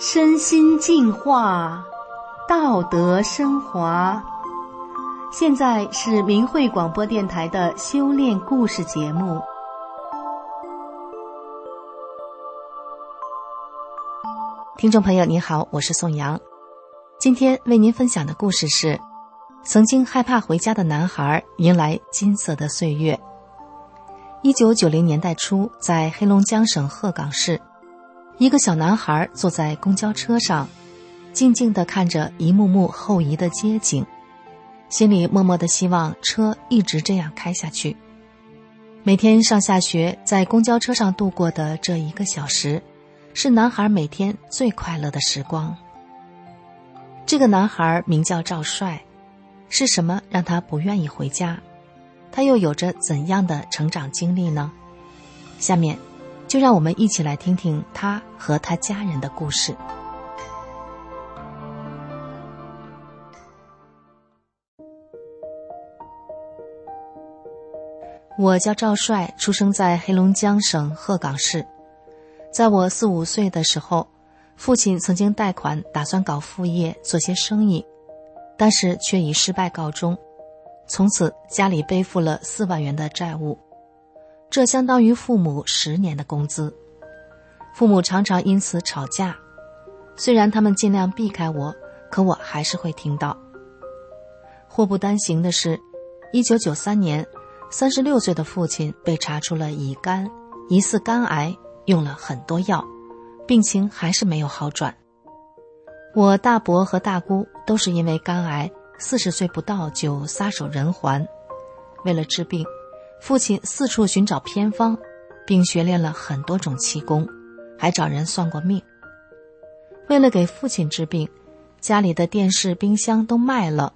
身心净化，道德升华。现在是明慧广播电台的修炼故事节目。听众朋友，你好，我是宋阳。今天为您分享的故事是：曾经害怕回家的男孩迎来金色的岁月。一九九零年代初，在黑龙江省鹤岗市。一个小男孩坐在公交车上，静静地看着一幕幕后移的街景，心里默默的希望车一直这样开下去。每天上下学在公交车上度过的这一个小时，是男孩每天最快乐的时光。这个男孩名叫赵帅，是什么让他不愿意回家？他又有着怎样的成长经历呢？下面。就让我们一起来听听他和他家人的故事。我叫赵帅，出生在黑龙江省鹤岗市。在我四五岁的时候，父亲曾经贷款打算搞副业做些生意，但是却以失败告终，从此家里背负了四万元的债务。这相当于父母十年的工资，父母常常因此吵架。虽然他们尽量避开我，可我还是会听到。祸不单行的是，一九九三年，三十六岁的父亲被查出了乙肝，疑似肝癌，用了很多药，病情还是没有好转。我大伯和大姑都是因为肝癌，四十岁不到就撒手人寰。为了治病。父亲四处寻找偏方，并学练了很多种气功，还找人算过命。为了给父亲治病，家里的电视、冰箱都卖了，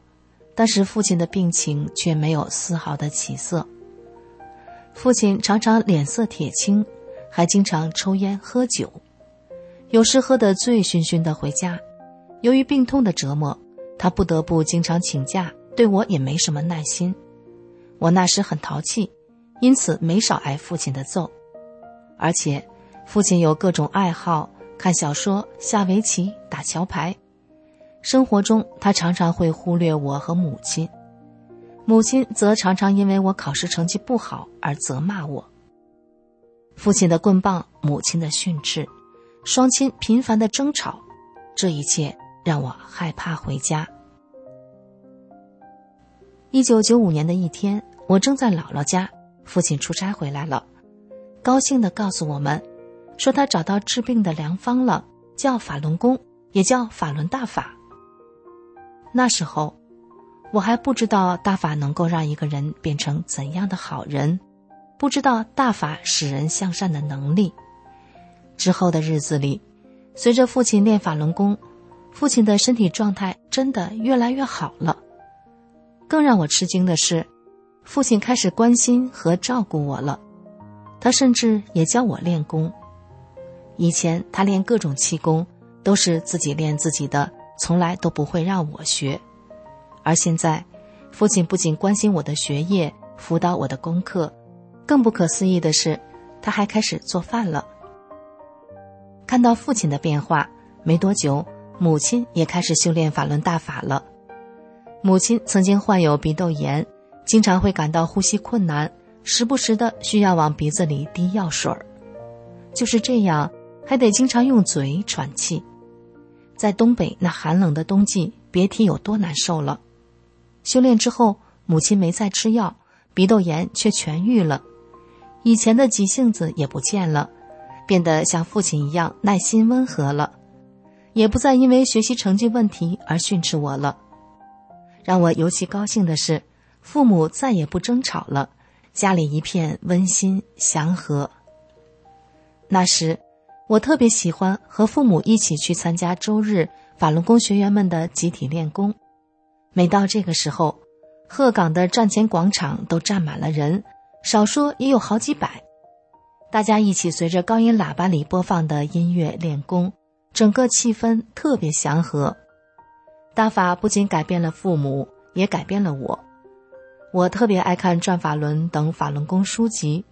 但是父亲的病情却没有丝毫的起色。父亲常常脸色铁青，还经常抽烟喝酒，有时喝得醉醺醺的回家。由于病痛的折磨，他不得不经常请假，对我也没什么耐心。我那时很淘气，因此没少挨父亲的揍，而且，父亲有各种爱好，看小说、下围棋、打桥牌。生活中，他常常会忽略我和母亲，母亲则常常因为我考试成绩不好而责骂我。父亲的棍棒，母亲的训斥，双亲频繁的争吵，这一切让我害怕回家。一九九五年的一天。我正在姥姥家，父亲出差回来了，高兴地告诉我们，说他找到治病的良方了，叫法轮功，也叫法轮大法。那时候，我还不知道大法能够让一个人变成怎样的好人，不知道大法使人向善的能力。之后的日子里，随着父亲练法轮功，父亲的身体状态真的越来越好了。更让我吃惊的是。父亲开始关心和照顾我了，他甚至也教我练功。以前他练各种气功都是自己练自己的，从来都不会让我学。而现在，父亲不仅关心我的学业、辅导我的功课，更不可思议的是，他还开始做饭了。看到父亲的变化，没多久，母亲也开始修炼法轮大法了。母亲曾经患有鼻窦炎。经常会感到呼吸困难，时不时的需要往鼻子里滴药水儿。就是这样，还得经常用嘴喘气。在东北那寒冷的冬季，别提有多难受了。修炼之后，母亲没再吃药，鼻窦炎却痊愈了，以前的急性子也不见了，变得像父亲一样耐心温和了，也不再因为学习成绩问题而训斥我了。让我尤其高兴的是。父母再也不争吵了，家里一片温馨祥和。那时，我特别喜欢和父母一起去参加周日法轮功学员们的集体练功。每到这个时候，鹤岗的站前广场都站满了人，少说也有好几百。大家一起随着高音喇叭里播放的音乐练功，整个气氛特别祥和。大法不仅改变了父母，也改变了我。我特别爱看《转法轮》等法轮功书籍，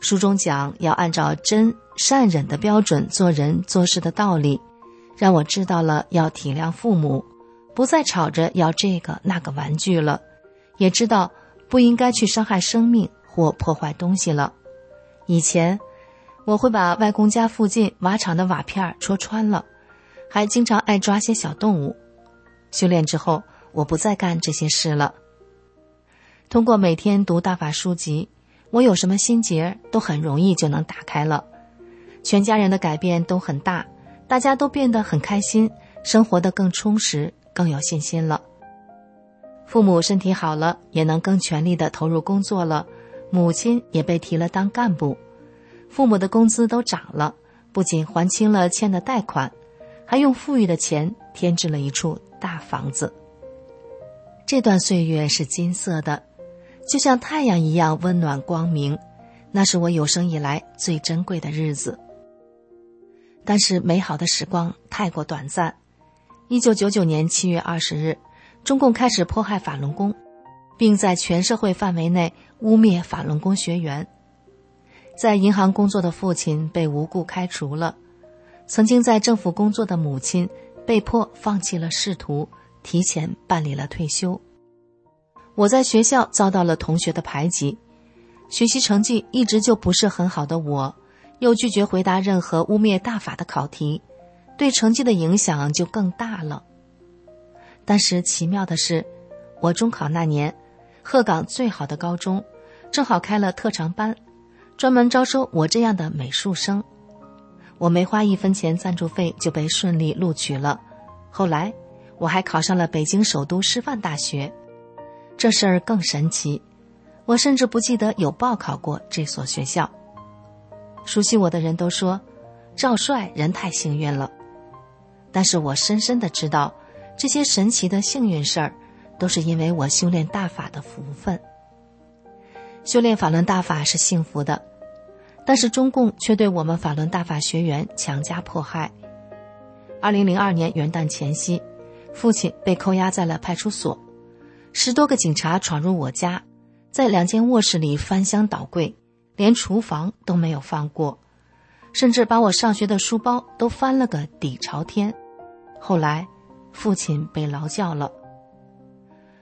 书中讲要按照真善忍的标准做人做事的道理，让我知道了要体谅父母，不再吵着要这个那个玩具了，也知道不应该去伤害生命或破坏东西了。以前，我会把外公家附近瓦厂的瓦片戳穿了，还经常爱抓些小动物。修炼之后，我不再干这些事了。通过每天读大法书籍，我有什么心结都很容易就能打开了。全家人的改变都很大，大家都变得很开心，生活的更充实，更有信心了。父母身体好了，也能更全力的投入工作了。母亲也被提了当干部，父母的工资都涨了，不仅还清了欠的贷款，还用富裕的钱添置了一处大房子。这段岁月是金色的，就像太阳一样温暖光明，那是我有生以来最珍贵的日子。但是美好的时光太过短暂。一九九九年七月二十日，中共开始迫害法轮功，并在全社会范围内污蔑法轮功学员。在银行工作的父亲被无故开除了，曾经在政府工作的母亲被迫放弃了仕途，提前办理了退休。我在学校遭到了同学的排挤，学习成绩一直就不是很好的我。又拒绝回答任何污蔑大法的考题，对成绩的影响就更大了。但是奇妙的是，我中考那年，鹤岗最好的高中正好开了特长班，专门招收我这样的美术生。我没花一分钱赞助费就被顺利录取了。后来我还考上了北京首都师范大学，这事儿更神奇，我甚至不记得有报考过这所学校。熟悉我的人都说，赵帅人太幸运了。但是我深深的知道，这些神奇的幸运事儿，都是因为我修炼大法的福分。修炼法轮大法是幸福的，但是中共却对我们法轮大法学员强加迫害。二零零二年元旦前夕，父亲被扣押在了派出所，十多个警察闯入我家，在两间卧室里翻箱倒柜。连厨房都没有放过，甚至把我上学的书包都翻了个底朝天。后来，父亲被劳教了。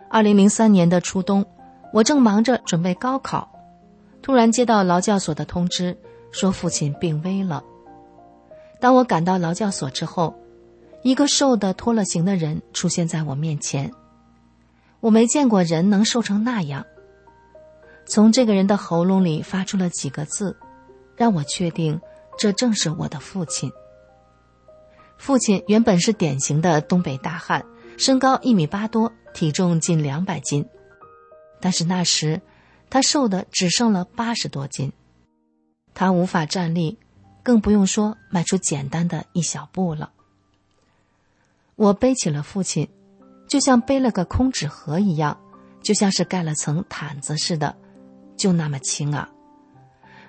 二零零三年的初冬，我正忙着准备高考，突然接到劳教所的通知，说父亲病危了。当我赶到劳教所之后，一个瘦的脱了形的人出现在我面前。我没见过人能瘦成那样。从这个人的喉咙里发出了几个字，让我确定这正是我的父亲。父亲原本是典型的东北大汉，身高一米八多，体重近两百斤，但是那时他瘦的只剩了八十多斤，他无法站立，更不用说迈出简单的一小步了。我背起了父亲，就像背了个空纸盒一样，就像是盖了层毯子似的。就那么轻啊！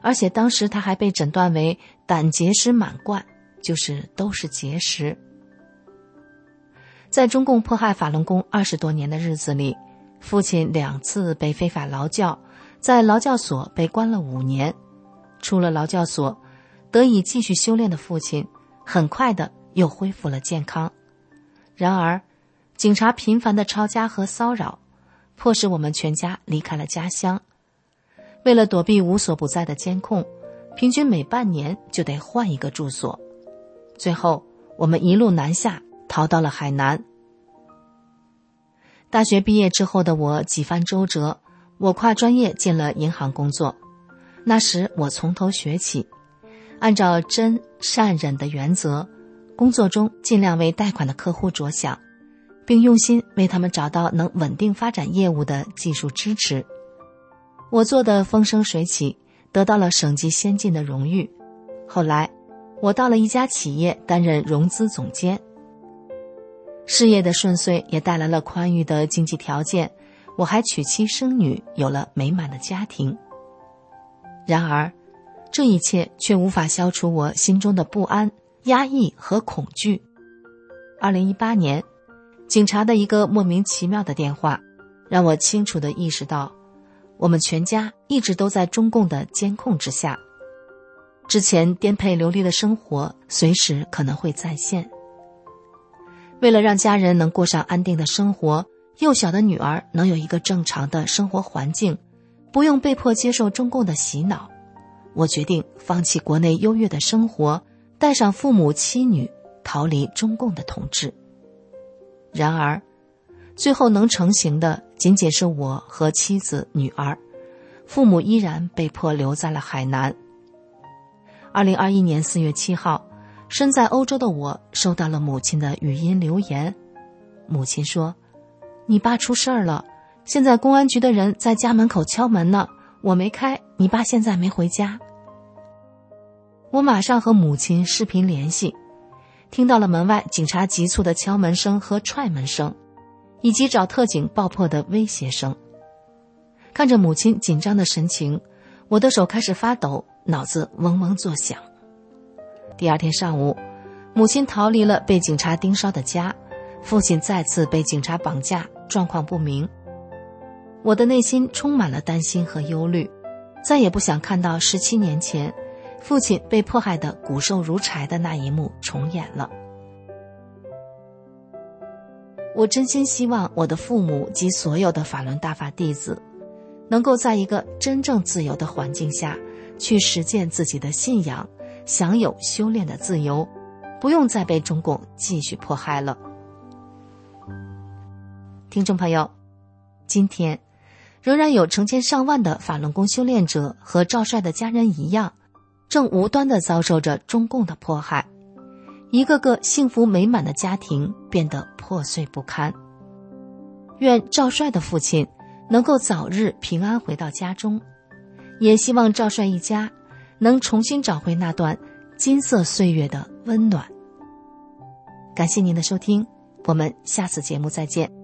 而且当时他还被诊断为胆结石满贯，就是都是结石。在中共迫害法轮功二十多年的日子里，父亲两次被非法劳教，在劳教所被关了五年。出了劳教所，得以继续修炼的父亲，很快的又恢复了健康。然而，警察频繁的抄家和骚扰，迫使我们全家离开了家乡。为了躲避无所不在的监控，平均每半年就得换一个住所。最后，我们一路南下，逃到了海南。大学毕业之后的我几番周折，我跨专业进了银行工作。那时我从头学起，按照真善忍的原则，工作中尽量为贷款的客户着想，并用心为他们找到能稳定发展业务的技术支持。我做的风生水起，得到了省级先进的荣誉。后来，我到了一家企业担任融资总监。事业的顺遂也带来了宽裕的经济条件，我还娶妻生女，有了美满的家庭。然而，这一切却无法消除我心中的不安、压抑和恐惧。二零一八年，警察的一个莫名其妙的电话，让我清楚的意识到。我们全家一直都在中共的监控之下，之前颠沛流离的生活随时可能会再现。为了让家人能过上安定的生活，幼小的女儿能有一个正常的生活环境，不用被迫接受中共的洗脑，我决定放弃国内优越的生活，带上父母妻女逃离中共的统治。然而，最后能成行的仅仅是我和妻子、女儿，父母依然被迫留在了海南。二零二一年四月七号。身在欧洲的我收到了母亲的语音留言，母亲说：“你爸出事儿了，现在公安局的人在家门口敲门呢，我没开，你爸现在没回家。”我马上和母亲视频联系，听到了门外警察急促的敲门声和踹门声，以及找特警爆破的威胁声。看着母亲紧张的神情，我的手开始发抖，脑子嗡嗡作响。第二天上午，母亲逃离了被警察盯梢的家，父亲再次被警察绑架，状况不明。我的内心充满了担心和忧虑，再也不想看到十七年前父亲被迫害的骨瘦如柴的那一幕重演了。我真心希望我的父母及所有的法轮大法弟子，能够在一个真正自由的环境下，去实践自己的信仰。享有修炼的自由，不用再被中共继续迫害了。听众朋友，今天仍然有成千上万的法轮功修炼者和赵帅的家人一样，正无端的遭受着中共的迫害，一个个幸福美满的家庭变得破碎不堪。愿赵帅的父亲能够早日平安回到家中，也希望赵帅一家。能重新找回那段金色岁月的温暖。感谢您的收听，我们下次节目再见。